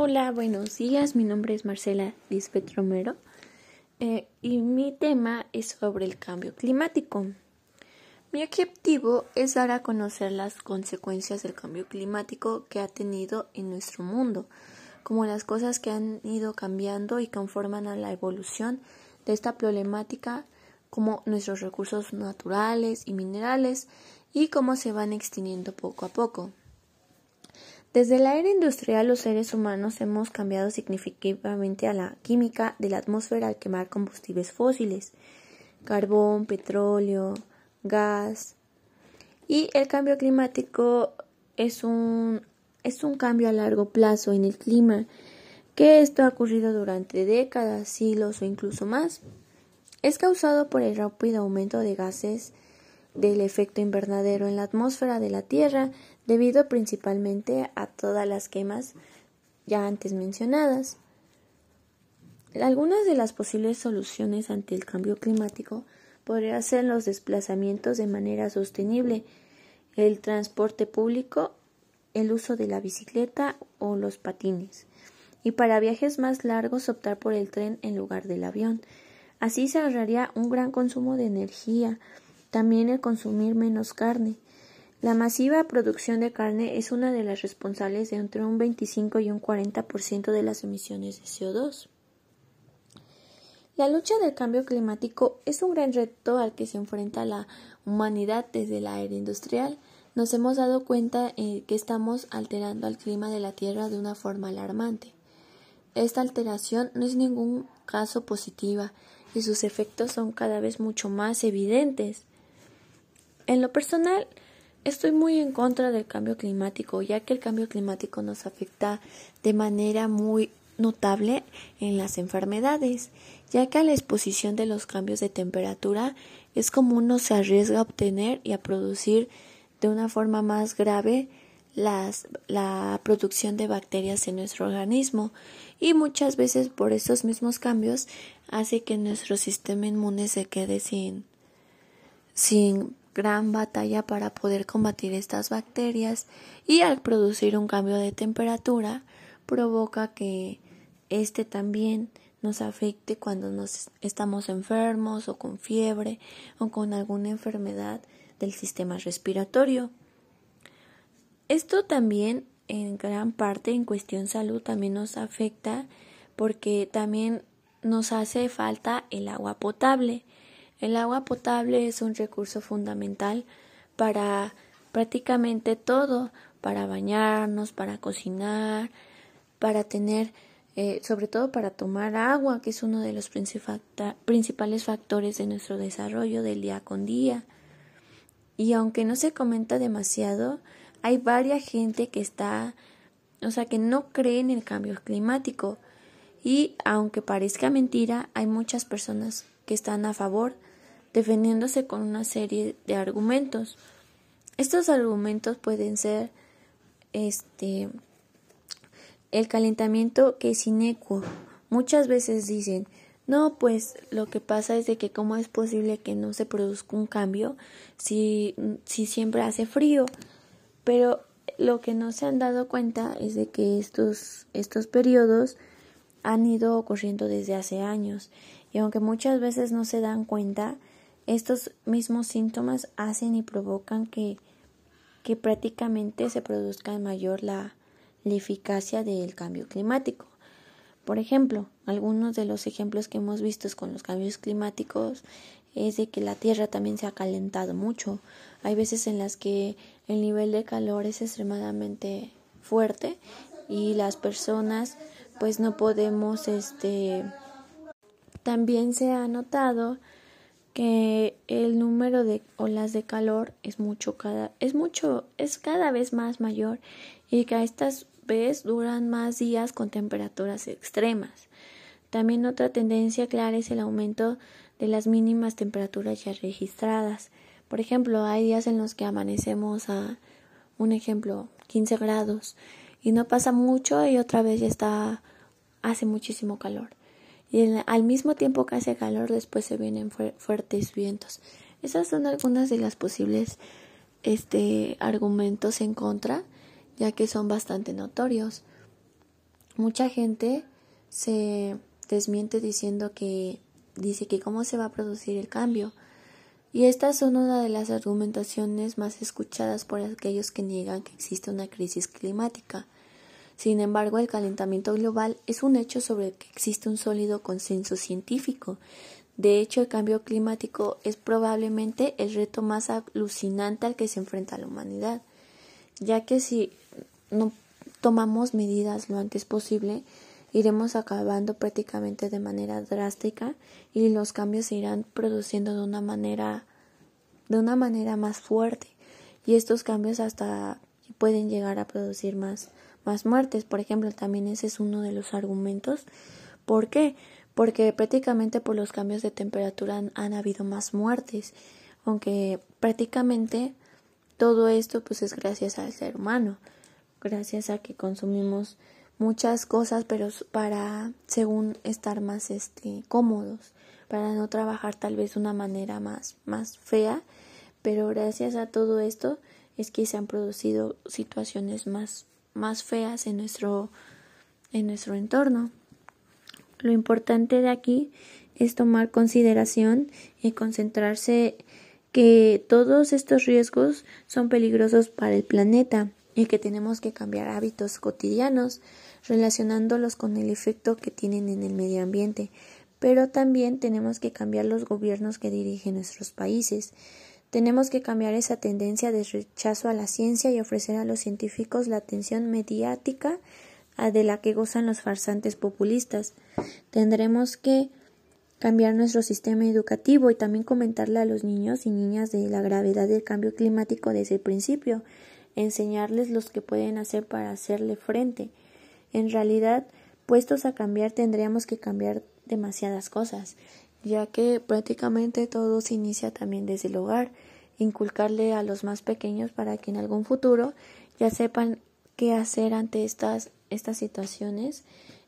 Hola, buenos días. Mi nombre es Marcela Lisbeth Romero eh, y mi tema es sobre el cambio climático. Mi objetivo es dar a conocer las consecuencias del cambio climático que ha tenido en nuestro mundo, como las cosas que han ido cambiando y conforman a la evolución de esta problemática, como nuestros recursos naturales y minerales y cómo se van extinguiendo poco a poco. Desde la era industrial los seres humanos hemos cambiado significativamente a la química de la atmósfera al quemar combustibles fósiles, carbón, petróleo, gas. Y el cambio climático es un, es un cambio a largo plazo en el clima, que esto ha ocurrido durante décadas, siglos o incluso más. Es causado por el rápido aumento de gases del efecto invernadero en la atmósfera de la Tierra, debido principalmente a todas las quemas ya antes mencionadas. Algunas de las posibles soluciones ante el cambio climático podrían ser los desplazamientos de manera sostenible, el transporte público, el uso de la bicicleta o los patines, y para viajes más largos optar por el tren en lugar del avión. Así se ahorraría un gran consumo de energía, también el consumir menos carne, la masiva producción de carne es una de las responsables de entre un 25 y un 40% de las emisiones de CO2. La lucha del cambio climático es un gran reto al que se enfrenta la humanidad desde la era industrial. Nos hemos dado cuenta eh, que estamos alterando el clima de la Tierra de una forma alarmante. Esta alteración no es ningún caso positiva y sus efectos son cada vez mucho más evidentes. En lo personal, Estoy muy en contra del cambio climático, ya que el cambio climático nos afecta de manera muy notable en las enfermedades, ya que a la exposición de los cambios de temperatura es como uno se arriesga a obtener y a producir de una forma más grave la producción de bacterias en nuestro organismo. Y muchas veces por esos mismos cambios hace que nuestro sistema inmune se quede sin, sin gran batalla para poder combatir estas bacterias y al producir un cambio de temperatura provoca que este también nos afecte cuando nos estamos enfermos o con fiebre o con alguna enfermedad del sistema respiratorio. Esto también en gran parte en cuestión salud también nos afecta porque también nos hace falta el agua potable el agua potable es un recurso fundamental para prácticamente todo, para bañarnos, para cocinar, para tener, eh, sobre todo para tomar agua, que es uno de los principales factores de nuestro desarrollo del día con día. Y aunque no se comenta demasiado, hay varias gente que está, o sea, que no cree en el cambio climático. Y aunque parezca mentira, hay muchas personas que están a favor defendiéndose con una serie de argumentos. Estos argumentos pueden ser este el calentamiento que es inecuo. Muchas veces dicen, no, pues lo que pasa es de que cómo es posible que no se produzca un cambio si, si siempre hace frío. Pero lo que no se han dado cuenta es de que estos, estos periodos han ido ocurriendo desde hace años y aunque muchas veces no se dan cuenta, estos mismos síntomas hacen y provocan que, que prácticamente se produzca mayor la, la eficacia del cambio climático. Por ejemplo, algunos de los ejemplos que hemos visto con los cambios climáticos es de que la Tierra también se ha calentado mucho. Hay veces en las que el nivel de calor es extremadamente fuerte y las personas pues no podemos este también se ha notado que el número de olas de calor es mucho cada es mucho es cada vez más mayor y que a estas vez duran más días con temperaturas extremas. También otra tendencia clara es el aumento de las mínimas temperaturas ya registradas. Por ejemplo, hay días en los que amanecemos a un ejemplo 15 grados y no pasa mucho y otra vez ya está hace muchísimo calor y al mismo tiempo que hace calor después se vienen fuertes vientos. Esas son algunas de las posibles este argumentos en contra, ya que son bastante notorios. mucha gente se desmiente diciendo que dice que cómo se va a producir el cambio. Y estas son una de las argumentaciones más escuchadas por aquellos que niegan que existe una crisis climática. Sin embargo, el calentamiento global es un hecho sobre el que existe un sólido consenso científico. De hecho, el cambio climático es probablemente el reto más alucinante al que se enfrenta la humanidad, ya que si no tomamos medidas lo antes posible, iremos acabando prácticamente de manera drástica y los cambios se irán produciendo de una manera de una manera más fuerte y estos cambios hasta pueden llegar a producir más más muertes. Por ejemplo, también ese es uno de los argumentos. ¿Por qué? Porque prácticamente por los cambios de temperatura han, habido más muertes, aunque prácticamente todo esto pues es gracias al ser humano, gracias a que consumimos muchas cosas, pero para según estar más este cómodos, para no trabajar tal vez de una manera más más fea, pero gracias a todo esto es que se han producido situaciones más más feas en nuestro, en nuestro entorno. Lo importante de aquí es tomar consideración y concentrarse que todos estos riesgos son peligrosos para el planeta y que tenemos que cambiar hábitos cotidianos relacionándolos con el efecto que tienen en el medio ambiente, pero también tenemos que cambiar los gobiernos que dirigen nuestros países. Tenemos que cambiar esa tendencia de rechazo a la ciencia y ofrecer a los científicos la atención mediática de la que gozan los farsantes populistas. Tendremos que cambiar nuestro sistema educativo y también comentarle a los niños y niñas de la gravedad del cambio climático desde el principio, enseñarles los que pueden hacer para hacerle frente. En realidad, puestos a cambiar, tendríamos que cambiar demasiadas cosas ya que prácticamente todo se inicia también desde el hogar, inculcarle a los más pequeños para que en algún futuro ya sepan qué hacer ante estas, estas situaciones,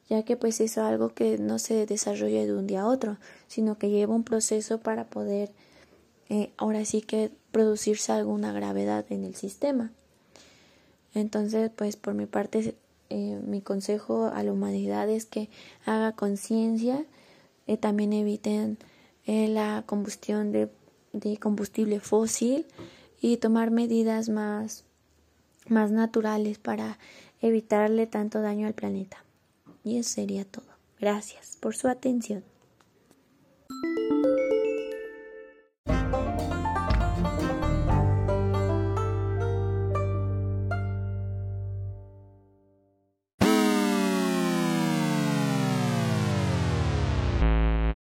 ya que pues es algo que no se desarrolla de un día a otro, sino que lleva un proceso para poder eh, ahora sí que producirse alguna gravedad en el sistema. Entonces, pues por mi parte, eh, mi consejo a la humanidad es que haga conciencia eh, también eviten eh, la combustión de, de, combustible fósil y tomar medidas más, más naturales para evitarle tanto daño al planeta. Y eso sería todo. Gracias por su atención.